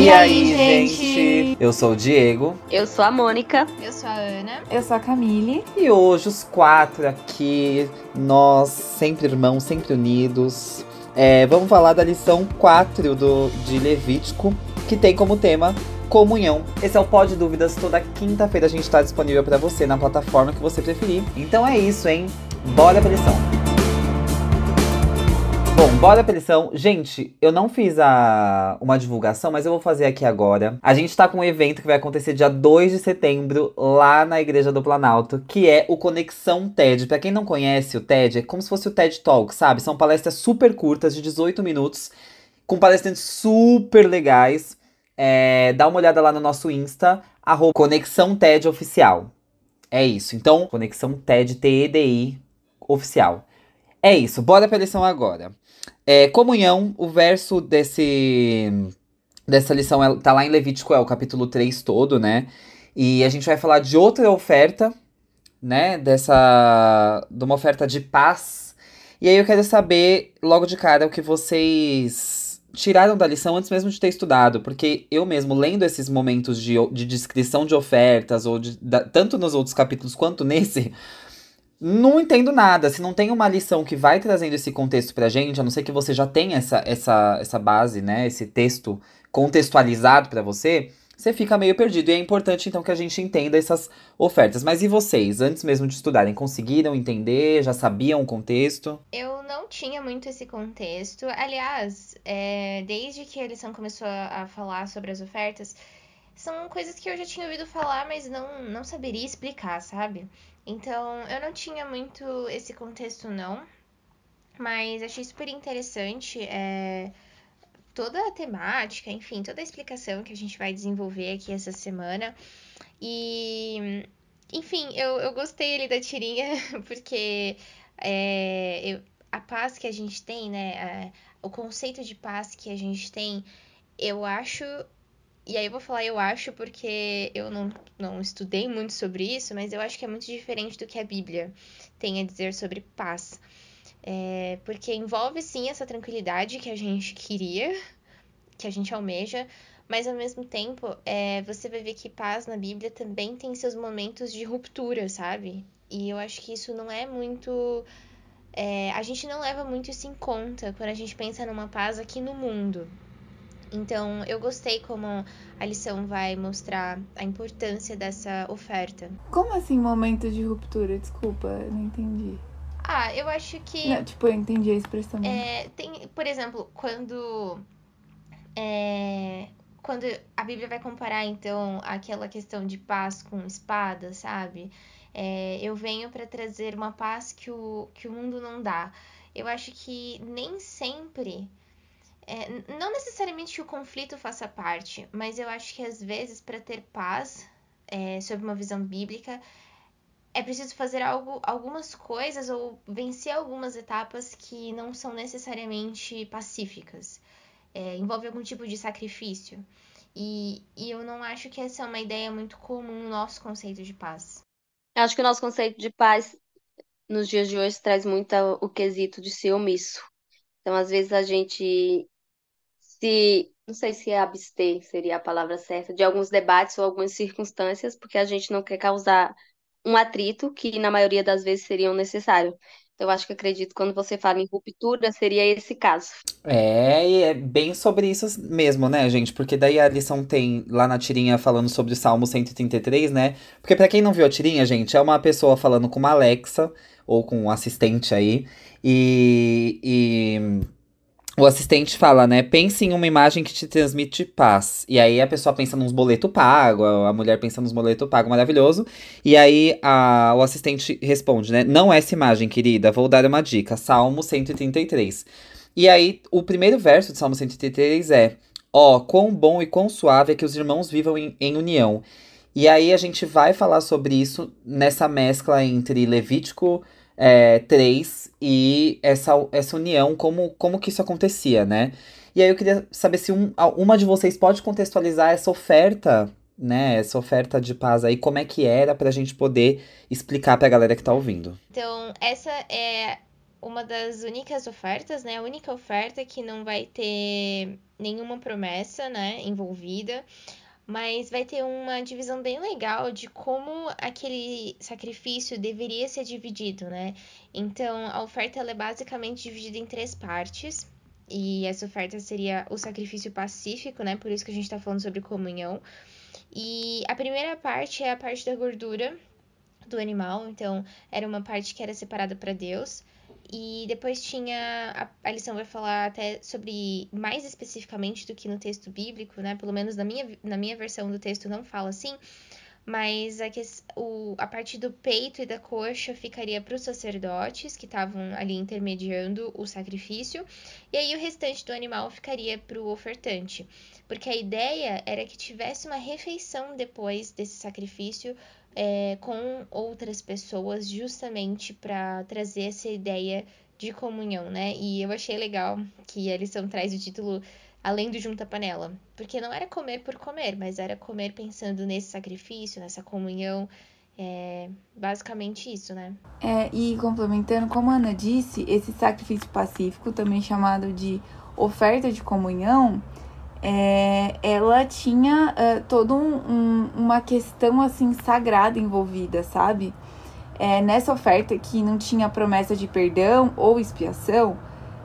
E, e aí, aí, gente? Eu sou o Diego. Eu sou a Mônica. Eu sou a Ana. Eu sou a Camille. E hoje os quatro aqui, nós sempre irmãos, sempre unidos. É, vamos falar da lição 4 do, de Levítico, que tem como tema comunhão. Esse é o Pod Dúvidas. Toda quinta-feira a gente está disponível para você na plataforma que você preferir. Então é isso, hein? Bora pra lição. Bora pra lição. Gente, eu não fiz a, uma divulgação, mas eu vou fazer aqui agora. A gente tá com um evento que vai acontecer dia 2 de setembro, lá na Igreja do Planalto, que é o Conexão TED. Pra quem não conhece o TED, é como se fosse o TED Talk, sabe? São palestras super curtas, de 18 minutos, com palestrantes super legais. É, dá uma olhada lá no nosso Insta, arroba Conexão TED Oficial. É isso. Então, Conexão TED, T-E-D-I, oficial. É isso, bora pra lição agora. É, comunhão, o verso desse, dessa lição é, tá lá em Levítico, é o capítulo 3 todo, né? E a gente vai falar de outra oferta, né? Dessa. de uma oferta de paz. E aí eu quero saber, logo de cara, o que vocês tiraram da lição antes mesmo de ter estudado, porque eu mesmo, lendo esses momentos de, de descrição de ofertas, ou de, da, tanto nos outros capítulos quanto nesse, não entendo nada. Se não tem uma lição que vai trazendo esse contexto pra gente, a não ser que você já tenha essa, essa, essa base, né? Esse texto contextualizado para você, você fica meio perdido. E é importante, então, que a gente entenda essas ofertas. Mas e vocês, antes mesmo de estudarem, conseguiram entender? Já sabiam o contexto? Eu não tinha muito esse contexto. Aliás, é, desde que a lição começou a falar sobre as ofertas, são coisas que eu já tinha ouvido falar, mas não, não saberia explicar, sabe? Então, eu não tinha muito esse contexto, não. Mas achei super interessante é, toda a temática, enfim, toda a explicação que a gente vai desenvolver aqui essa semana. E, enfim, eu, eu gostei ali da tirinha, porque é, eu, a paz que a gente tem, né? É, o conceito de paz que a gente tem, eu acho e aí eu vou falar eu acho porque eu não, não estudei muito sobre isso, mas eu acho que é muito diferente do que a Bíblia tem a dizer sobre paz. É, porque envolve sim essa tranquilidade que a gente queria, que a gente almeja, mas ao mesmo tempo é, você vai ver que paz na Bíblia também tem seus momentos de ruptura, sabe? E eu acho que isso não é muito. É, a gente não leva muito isso em conta quando a gente pensa numa paz aqui no mundo. Então, eu gostei como a lição vai mostrar a importância dessa oferta. Como assim momento de ruptura? Desculpa, não entendi. Ah, eu acho que. Não, tipo, eu entendi a expressão. É, tem, por exemplo, quando. É, quando a Bíblia vai comparar, então, aquela questão de paz com espada, sabe? É, eu venho para trazer uma paz que o, que o mundo não dá. Eu acho que nem sempre é, não necessariamente que o conflito faça parte, mas eu acho que às vezes, para ter paz, é, sob uma visão bíblica, é preciso fazer algo, algumas coisas ou vencer algumas etapas que não são necessariamente pacíficas. É, envolve algum tipo de sacrifício. E, e eu não acho que essa é uma ideia muito comum no nosso conceito de paz. Eu acho que o nosso conceito de paz nos dias de hoje traz muito o quesito de ser omisso. Então, às vezes, a gente se, não sei se é abster seria a palavra certa, de alguns debates ou algumas circunstâncias, porque a gente não quer causar um atrito que na maioria das vezes seriam necessário. Então, eu acho que acredito quando você fala em ruptura, seria esse caso. É, e é bem sobre isso mesmo, né, gente? Porque daí a lição tem lá na tirinha falando sobre o Salmo 133, né? Porque para quem não viu a tirinha, gente, é uma pessoa falando com uma Alexa ou com um assistente aí. E, e o assistente fala, né? Pense em uma imagem que te transmite paz. E aí a pessoa pensa nos boletos pagos, a mulher pensa nos boletos pagos, maravilhoso. E aí a, o assistente responde, né? Não essa imagem, querida, vou dar uma dica. Salmo 133. E aí o primeiro verso de Salmo 133 é: Ó, oh, quão bom e quão suave é que os irmãos vivam em, em união. E aí a gente vai falar sobre isso nessa mescla entre Levítico é, 3 e essa, essa união, como, como que isso acontecia, né? E aí eu queria saber se um, uma de vocês pode contextualizar essa oferta, né? Essa oferta de paz aí, como é que era pra gente poder explicar pra galera que tá ouvindo. Então, essa é uma das únicas ofertas, né? A única oferta que não vai ter nenhuma promessa, né, envolvida, mas vai ter uma divisão bem legal de como aquele sacrifício deveria ser dividido, né? Então, a oferta é basicamente dividida em três partes. E essa oferta seria o sacrifício pacífico, né? Por isso que a gente tá falando sobre comunhão. E a primeira parte é a parte da gordura do animal, então era uma parte que era separada para Deus. E depois tinha. A, a, lição vai falar até sobre. Mais especificamente do que no texto bíblico, né? Pelo menos na minha, na minha versão do texto não fala assim. Mas a, que, o, a parte do peito e da coxa ficaria para os sacerdotes, que estavam ali intermediando o sacrifício. E aí o restante do animal ficaria para o ofertante. Porque a ideia era que tivesse uma refeição depois desse sacrifício é, com outras pessoas, justamente para trazer essa ideia de comunhão, né? E eu achei legal que a lição traz o título Além do Junta Panela, porque não era comer por comer, mas era comer pensando nesse sacrifício, nessa comunhão. É basicamente isso, né? É, e complementando, como a Ana disse, esse sacrifício pacífico, também chamado de oferta de comunhão, é, ela tinha uh, toda um, um, uma questão assim sagrada envolvida, sabe? É, nessa oferta que não tinha promessa de perdão ou expiação,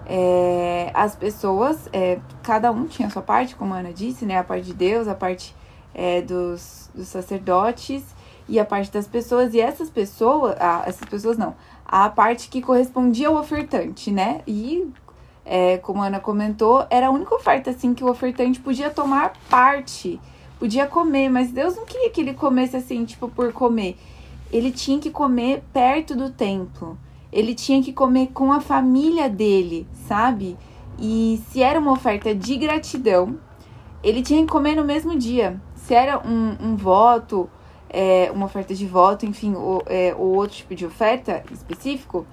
é, as pessoas, é, cada um tinha a sua parte, como a Ana disse, né? A parte de Deus, a parte é, dos, dos sacerdotes e a parte das pessoas. E essas pessoas, ah, essas pessoas não, a parte que correspondia ao ofertante, né? E é, como a Ana comentou, era a única oferta assim que o ofertante podia tomar parte, podia comer, mas Deus não queria que ele comesse assim, tipo, por comer. Ele tinha que comer perto do templo. Ele tinha que comer com a família dele, sabe? E se era uma oferta de gratidão, ele tinha que comer no mesmo dia. Se era um, um voto, é, uma oferta de voto, enfim, ou, é, ou outro tipo de oferta específico,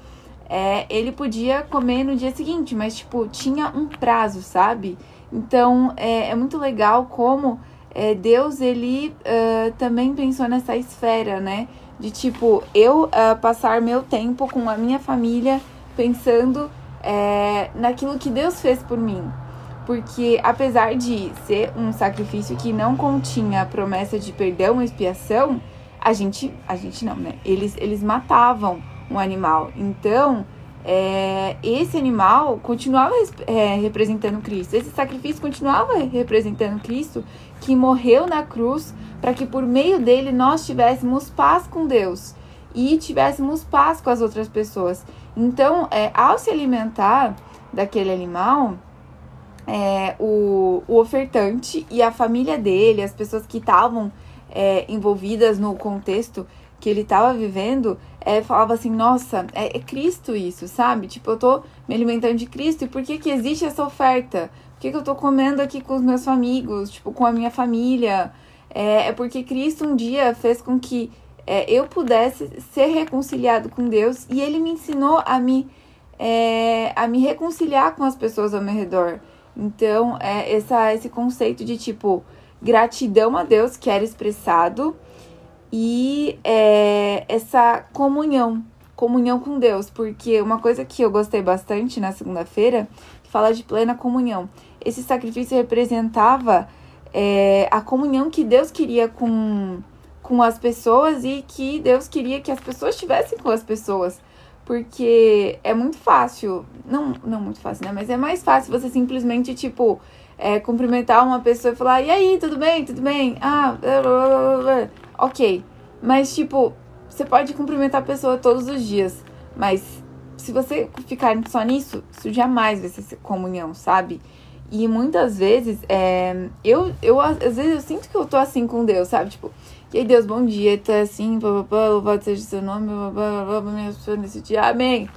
é, ele podia comer no dia seguinte, mas, tipo, tinha um prazo, sabe? Então, é, é muito legal como é, Deus, ele uh, também pensou nessa esfera, né? De, tipo, eu uh, passar meu tempo com a minha família pensando é, naquilo que Deus fez por mim. Porque, apesar de ser um sacrifício que não continha a promessa de perdão e expiação, a gente, a gente não, né? Eles, eles matavam um animal. Então, é, esse animal continuava é, representando Cristo. Esse sacrifício continuava representando Cristo, que morreu na cruz para que por meio dele nós tivéssemos paz com Deus e tivéssemos paz com as outras pessoas. Então, é, ao se alimentar daquele animal, é, o, o ofertante e a família dele, as pessoas que estavam é, envolvidas no contexto que ele estava vivendo, é, falava assim, nossa, é, é, Cristo isso, sabe? Tipo, eu tô me alimentando de Cristo, e por que que existe essa oferta? Que que eu tô comendo aqui com os meus amigos, tipo, com a minha família? É, é porque Cristo um dia fez com que é, eu pudesse ser reconciliado com Deus, e Ele me ensinou a me, é, a me reconciliar com as pessoas ao meu redor. Então, é, essa, esse conceito de, tipo, gratidão a Deus que era expressado e é, essa comunhão, comunhão com Deus, porque uma coisa que eu gostei bastante na segunda-feira, fala de plena comunhão. Esse sacrifício representava é, a comunhão que Deus queria com, com as pessoas e que Deus queria que as pessoas estivessem com as pessoas. Porque é muito fácil, não, não muito fácil, né? Mas é mais fácil você simplesmente, tipo, é, cumprimentar uma pessoa e falar, e aí, tudo bem? Tudo bem? Ah, blá, blá, blá, ok. Mas, tipo, você pode cumprimentar a pessoa todos os dias. Mas se você ficar só nisso, isso jamais vai ser comunhão, sabe? E muitas vezes, é, eu, eu, às vezes eu sinto que eu tô assim com Deus, sabe? Tipo, e aí, Deus, bom dia, tá assim, papapá, louvado seja o seu nome, papapá, me abençoe nesse dia, amém.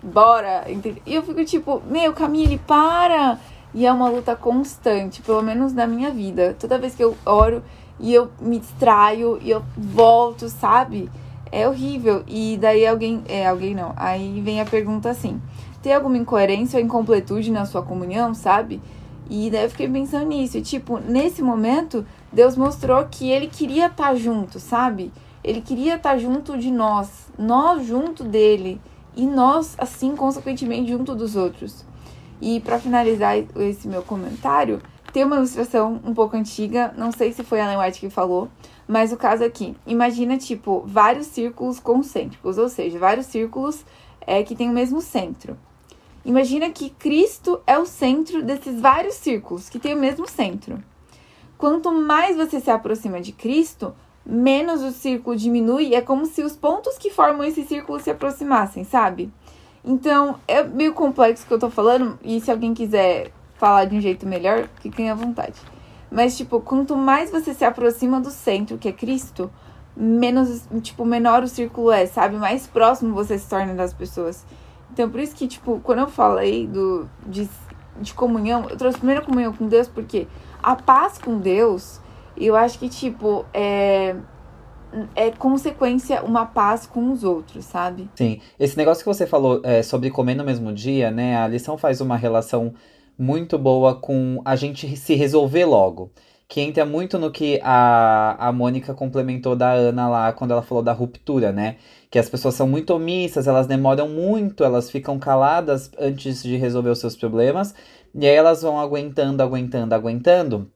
Bora! E eu fico tipo, meu, Camille, para! E é uma luta constante, pelo menos na minha vida. Toda vez que eu oro e eu me distraio e eu volto, sabe? É horrível. E daí alguém. É, alguém não. Aí vem a pergunta assim: tem alguma incoerência ou incompletude na sua comunhão, sabe? E daí eu fiquei pensando nisso. E, tipo, nesse momento, Deus mostrou que ele queria estar tá junto, sabe? Ele queria estar tá junto de nós, nós junto dele. e nós, assim, consequentemente, junto dos outros. E para finalizar esse meu comentário, tem uma ilustração um pouco antiga, não sei se foi a Ellen White que falou, mas o caso aqui, imagina tipo vários círculos concêntricos, ou seja, vários círculos é, que têm o mesmo centro. Imagina que Cristo é o centro desses vários círculos que têm o mesmo centro. Quanto mais você se aproxima de Cristo, menos o círculo diminui. É como se os pontos que formam esse círculo se aproximassem, sabe? Então, é meio complexo que eu tô falando, e se alguém quiser falar de um jeito melhor, fiquem à vontade. Mas, tipo, quanto mais você se aproxima do centro, que é Cristo, menos, tipo, menor o círculo é, sabe? Mais próximo você se torna das pessoas. Então, por isso que, tipo, quando eu falei do, de, de comunhão, eu trouxe primeiro comunhão com Deus, porque a paz com Deus, eu acho que, tipo, é, é consequência uma paz com os outros, sabe? Sim. Esse negócio que você falou é, sobre comer no mesmo dia, né? A lição faz uma relação muito boa com a gente se resolver logo. Que entra muito no que a, a Mônica complementou da Ana lá quando ela falou da ruptura, né? Que as pessoas são muito omissas, elas demoram muito, elas ficam caladas antes de resolver os seus problemas. E aí elas vão aguentando, aguentando, aguentando.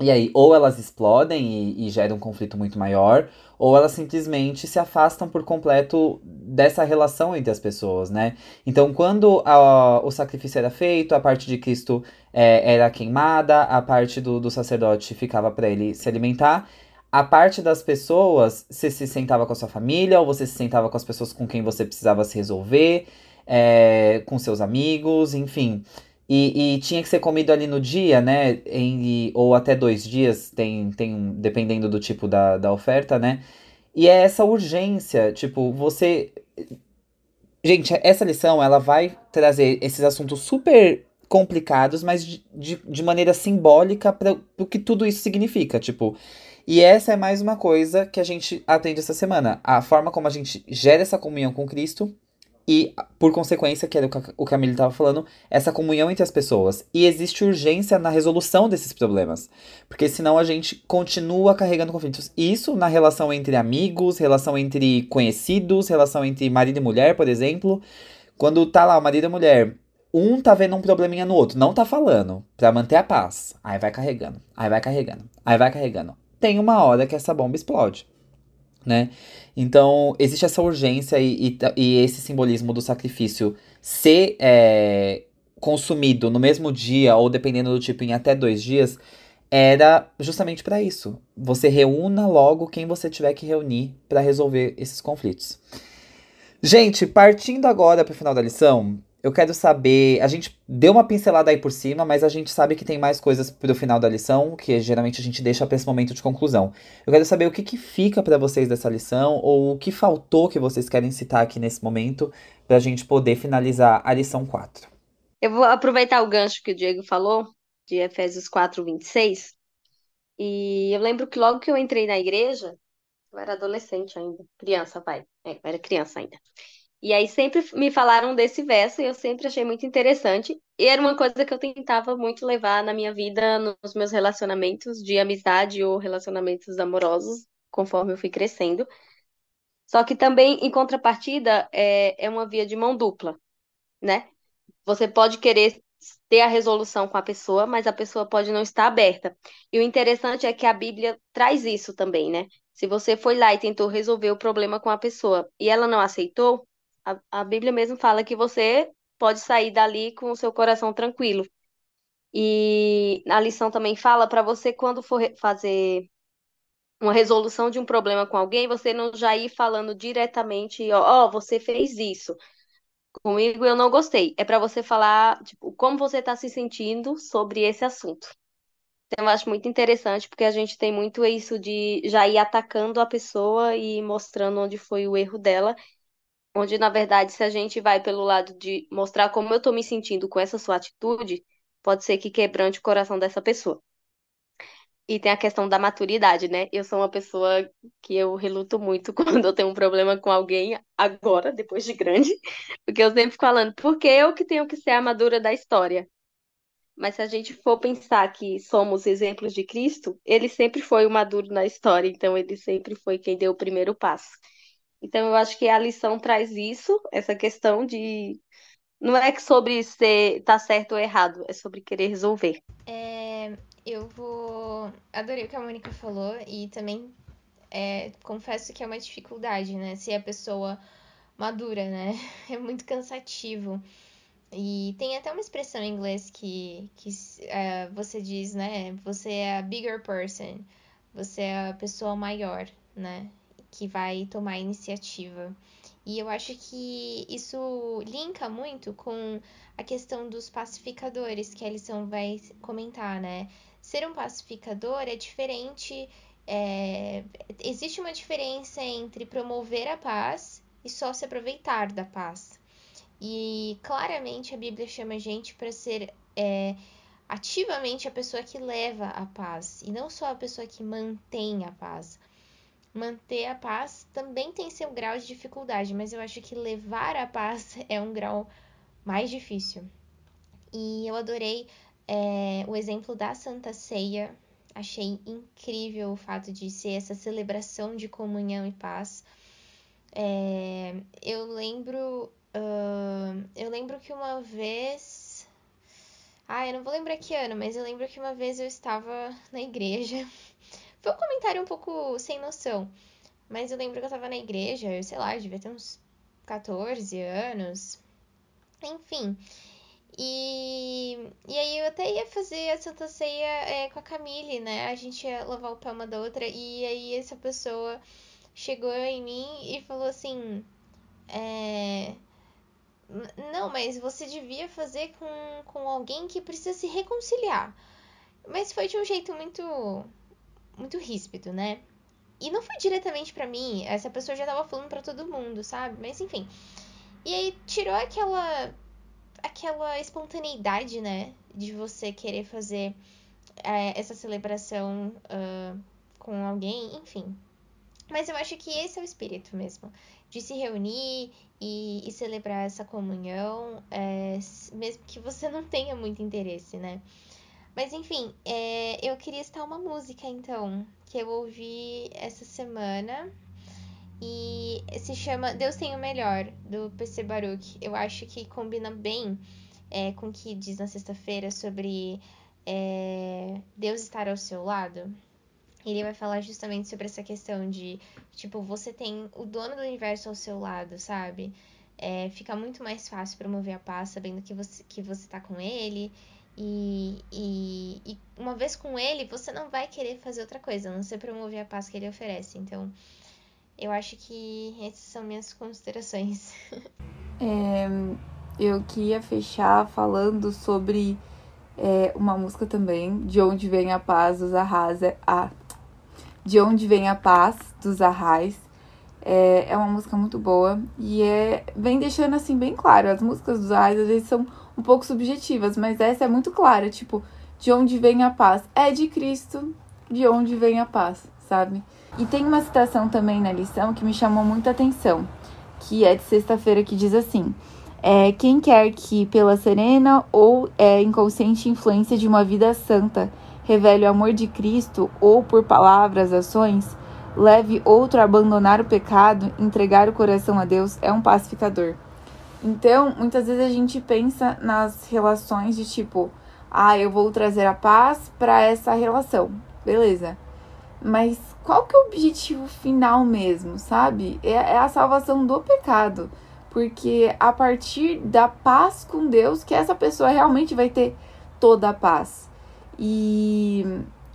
E aí, ou elas explodem e, e geram um conflito muito maior, ou elas simplesmente se afastam por completo dessa relação entre as pessoas, né? Então, quando a, o sacrifício era feito, a parte de Cristo é, era queimada, a parte do, do sacerdote ficava para ele se alimentar. A parte das pessoas, você se sentava com a sua família, ou você se sentava com as pessoas com quem você precisava se resolver, é, com seus amigos, enfim. E, e, tinha que ser comido ali no dia, né? Em, ou até dois dias, tem, tem dependendo do tipo da, da oferta, né? E é essa urgência, tipo, você. Gente, essa lição ela vai trazer esses assuntos super complicados, mas de, de, de maneira simbólica para o que tudo isso significa, tipo. E essa é mais uma coisa que a gente atende essa semana. A forma como a gente gera essa comunhão com Cristo e, por consequência, que era o que a Camille estava falando, essa comunhão entre as pessoas. E existe urgência na resolução desses problemas. Porque senão a gente continua carregando conflitos. Isso na relação entre amigos, relação entre conhecidos, relação entre marido e mulher, por exemplo. Quando tá lá o marido e a mulher, um tá vendo um probleminha no outro, não tá falando, pra manter a paz. Aí vai carregando, aí vai carregando, aí vai carregando. Tem uma hora que essa bomba explode né? Então, existe essa urgência e, e, e esse simbolismo do sacrifício ser é, consumido no mesmo dia, ou dependendo do tipo, em até dois dias, era justamente para isso. Você reúna logo quem você tiver que reunir para resolver esses conflitos. Gente, partindo agora para o final da lição, eu quero saber. A gente deu uma pincelada aí por cima, mas a gente sabe que tem mais coisas pro final da lição, que geralmente a gente deixa para esse momento de conclusão. Eu quero saber o que, que fica para vocês dessa lição, ou o que faltou que vocês querem citar aqui nesse momento, para a gente poder finalizar a lição 4. Eu vou aproveitar o gancho que o Diego falou, de Efésios 4, 26. E eu lembro que logo que eu entrei na igreja, eu era adolescente ainda, criança, pai. É, eu era criança ainda. E aí sempre me falaram desse verso e eu sempre achei muito interessante. E era uma coisa que eu tentava muito levar na minha vida, nos meus relacionamentos de amizade ou relacionamentos amorosos, conforme eu fui crescendo. Só que também, em contrapartida, é, é uma via de mão dupla, né? Você pode querer ter a resolução com a pessoa, mas a pessoa pode não estar aberta. E o interessante é que a Bíblia traz isso também, né? Se você foi lá e tentou resolver o problema com a pessoa e ela não aceitou, a, a Bíblia mesmo fala que você pode sair dali com o seu coração tranquilo. E a lição também fala para você, quando for fazer uma resolução de um problema com alguém, você não já ir falando diretamente, ó, oh, você fez isso. Comigo eu não gostei. É para você falar, tipo, como você está se sentindo sobre esse assunto. Então, eu acho muito interessante, porque a gente tem muito isso de já ir atacando a pessoa e mostrando onde foi o erro dela, Onde, na verdade, se a gente vai pelo lado de mostrar como eu tô me sentindo com essa sua atitude, pode ser que quebrante o coração dessa pessoa. E tem a questão da maturidade, né? Eu sou uma pessoa que eu reluto muito quando eu tenho um problema com alguém agora, depois de grande, porque eu sempre falando, porque eu que tenho que ser a madura da história. Mas se a gente for pensar que somos exemplos de Cristo, ele sempre foi o maduro na história, então ele sempre foi quem deu o primeiro passo. Então eu acho que a lição traz isso, essa questão de não é sobre ser tá certo ou errado, é sobre querer resolver. É, eu vou. Adorei o que a Mônica falou e também é, confesso que é uma dificuldade, né? Ser a pessoa madura, né? É muito cansativo. E tem até uma expressão em inglês que, que uh, você diz, né? Você é a bigger person. Você é a pessoa maior, né? Que vai tomar a iniciativa. E eu acho que isso linka muito com a questão dos pacificadores, que a lição vai comentar, né? Ser um pacificador é diferente. É... Existe uma diferença entre promover a paz e só se aproveitar da paz. E claramente a Bíblia chama a gente para ser é, ativamente a pessoa que leva a paz e não só a pessoa que mantém a paz. Manter a paz também tem seu grau de dificuldade, mas eu acho que levar a paz é um grau mais difícil. E eu adorei é, o exemplo da Santa Ceia. Achei incrível o fato de ser essa celebração de comunhão e paz. É, eu lembro Uh, eu lembro que uma vez. Ah, eu não vou lembrar que ano, mas eu lembro que uma vez eu estava na igreja. Foi um comentário um pouco sem noção. Mas eu lembro que eu estava na igreja, eu sei lá, eu devia ter uns 14 anos. Enfim. E, e aí eu até ia fazer a Santa Ceia é, com a Camille, né? A gente ia lavar o pé uma da outra. E aí essa pessoa chegou em mim e falou assim. É, não, mas você devia fazer com, com alguém que precisa se reconciliar. Mas foi de um jeito muito muito ríspido, né? E não foi diretamente para mim, essa pessoa já tava falando para todo mundo, sabe? Mas enfim. E aí tirou aquela aquela espontaneidade, né, de você querer fazer é, essa celebração uh, com alguém, enfim. Mas eu acho que esse é o espírito mesmo de se reunir e, e celebrar essa comunhão, é, mesmo que você não tenha muito interesse, né? Mas enfim, é, eu queria estar uma música então, que eu ouvi essa semana e se chama Deus tem o Melhor, do PC Baruch. Eu acho que combina bem é, com o que diz na sexta-feira sobre é, Deus estar ao seu lado ele vai falar justamente sobre essa questão de, tipo, você tem o dono do universo ao seu lado, sabe? É, fica muito mais fácil promover a paz sabendo que você, que você tá com ele. E, e, e, uma vez com ele, você não vai querer fazer outra coisa, a não ser promover a paz que ele oferece. Então, eu acho que essas são minhas considerações. é, eu queria fechar falando sobre é, uma música também, De Onde Vem a Paz dos Arrasa. Ah, de Onde Vem a Paz, dos Arrais. É, é uma música muito boa e é, vem deixando assim bem claro. As músicas dos Arrais às vezes são um pouco subjetivas, mas essa é muito clara, tipo, de onde vem a paz? É de Cristo, de onde vem a paz, sabe? E tem uma citação também na lição que me chamou muita atenção, que é de sexta-feira, que diz assim: é, Quem quer que, pela serena ou é, inconsciente influência de uma vida santa, revele o amor de Cristo ou por palavras, ações, leve outro a abandonar o pecado, entregar o coração a Deus, é um pacificador. Então, muitas vezes a gente pensa nas relações de tipo, ah, eu vou trazer a paz para essa relação, beleza. Mas qual que é o objetivo final mesmo, sabe? É, é a salvação do pecado. Porque a partir da paz com Deus que essa pessoa realmente vai ter toda a paz. E,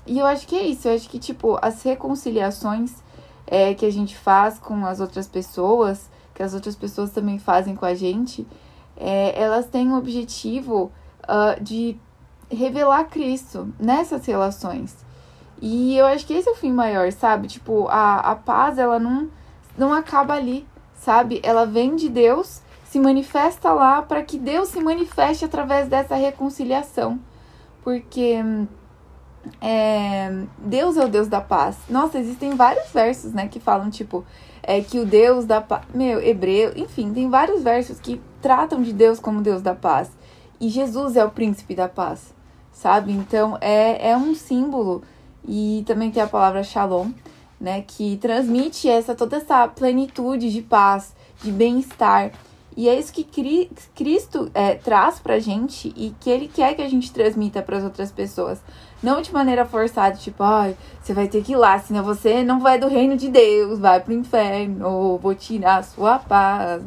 e eu acho que é isso. Eu acho que, tipo, as reconciliações é, que a gente faz com as outras pessoas, que as outras pessoas também fazem com a gente, é, elas têm o objetivo uh, de revelar Cristo nessas relações. E eu acho que esse é o fim maior, sabe? Tipo, a, a paz, ela não, não acaba ali, sabe? Ela vem de Deus, se manifesta lá para que Deus se manifeste através dessa reconciliação porque é, Deus é o Deus da paz. Nossa, existem vários versos, né, que falam, tipo, é, que o Deus da paz. Meu, hebreu, enfim, tem vários versos que tratam de Deus como Deus da paz. E Jesus é o príncipe da paz, sabe? Então é, é um símbolo. E também tem a palavra shalom, né? Que transmite essa toda essa plenitude de paz, de bem-estar. E é isso que Cristo é, traz pra gente e que Ele quer que a gente transmita para as outras pessoas. Não de maneira forçada, tipo, ai, você vai ter que ir lá, senão você não vai do reino de Deus, vai pro inferno, ou vou tirar a sua paz.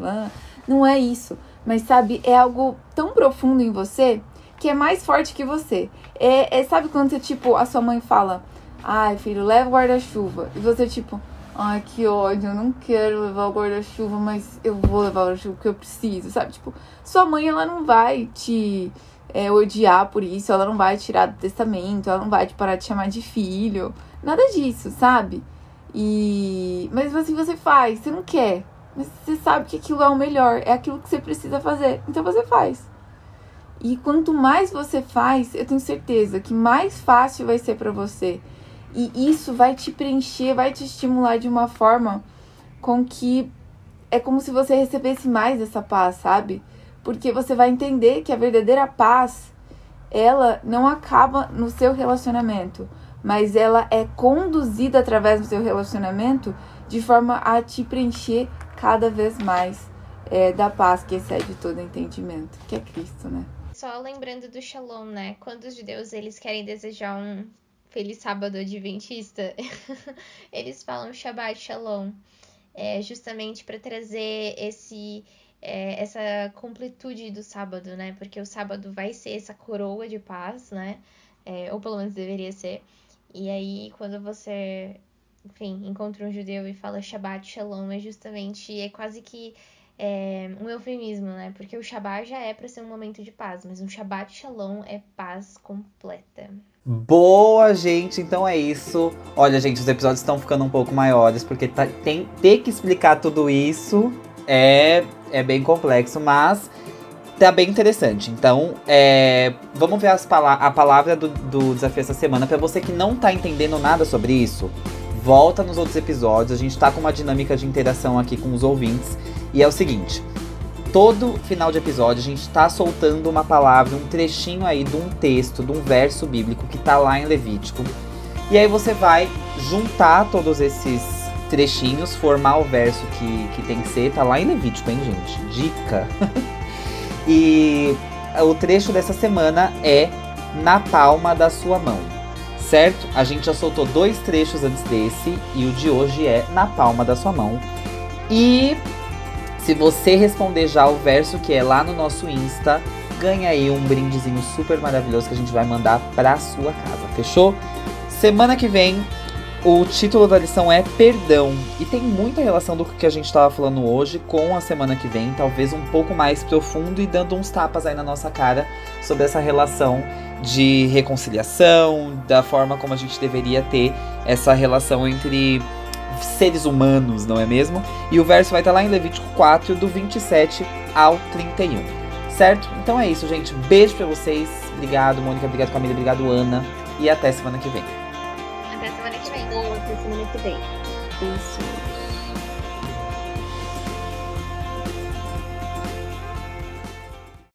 Não é isso. Mas sabe, é algo tão profundo em você que é mais forte que você. É, é sabe quando você, tipo, a sua mãe fala, ai, filho, leva o guarda-chuva. E você, tipo, ai, que ódio, eu não quero levar o guarda-chuva, mas eu vou levar o guarda-chuva porque eu preciso, sabe? Tipo, sua mãe, ela não vai te é, odiar por isso, ela não vai tirar do testamento, ela não vai te parar de chamar de filho, nada disso, sabe? E mas assim você faz, você não quer, mas você sabe que aquilo é o melhor, é aquilo que você precisa fazer, então você faz. E quanto mais você faz, eu tenho certeza que mais fácil vai ser para você. E isso vai te preencher, vai te estimular de uma forma com que é como se você recebesse mais essa paz, sabe? porque você vai entender que a verdadeira paz ela não acaba no seu relacionamento, mas ela é conduzida através do seu relacionamento de forma a te preencher cada vez mais é, da paz que excede todo entendimento, que é Cristo, né? Só lembrando do Shalom, né? Quando os judeus eles querem desejar um feliz sábado adventista, eles falam Shabbat Shalom, é justamente para trazer esse é, essa completude do sábado, né? Porque o sábado vai ser essa coroa de paz, né? É, ou pelo menos deveria ser. E aí, quando você, enfim, encontra um judeu e fala Shabbat Shalom, é justamente, é quase que é, um eufemismo, né? Porque o Shabbat já é para ser um momento de paz, mas um Shabbat Shalom é paz completa. Boa, gente, então é isso. Olha, gente, os episódios estão ficando um pouco maiores, porque tá, tem ter que explicar tudo isso é, é bem complexo, mas tá bem interessante. Então, é, vamos ver pala a palavra do, do desafio essa semana. Para você que não tá entendendo nada sobre isso, volta nos outros episódios. A gente tá com uma dinâmica de interação aqui com os ouvintes. E é o seguinte: todo final de episódio a gente tá soltando uma palavra, um trechinho aí de um texto, de um verso bíblico que tá lá em Levítico. E aí você vai juntar todos esses trechinhos, formar o verso que, que tem que ser. Tá lá em Levítico, hein, gente? Dica. e o trecho dessa semana é Na Palma da Sua Mão. Certo? A gente já soltou dois trechos antes desse e o de hoje é Na Palma da Sua Mão. E se você responder já o verso que é lá no nosso Insta, ganha aí um brindezinho super maravilhoso que a gente vai mandar pra sua casa, fechou? Semana que vem o título da lição é Perdão e tem muita relação do que a gente estava falando hoje com a semana que vem, talvez um pouco mais profundo e dando uns tapas aí na nossa cara sobre essa relação de reconciliação, da forma como a gente deveria ter essa relação entre seres humanos, não é mesmo? E o verso vai estar lá em Levítico 4, do 27 ao 31. Certo? Então é isso, gente. Beijo para vocês. Obrigado, Mônica. Obrigado, Camila. Obrigado, Ana. E até semana que vem semana que vem. Até semana que vem. Isso.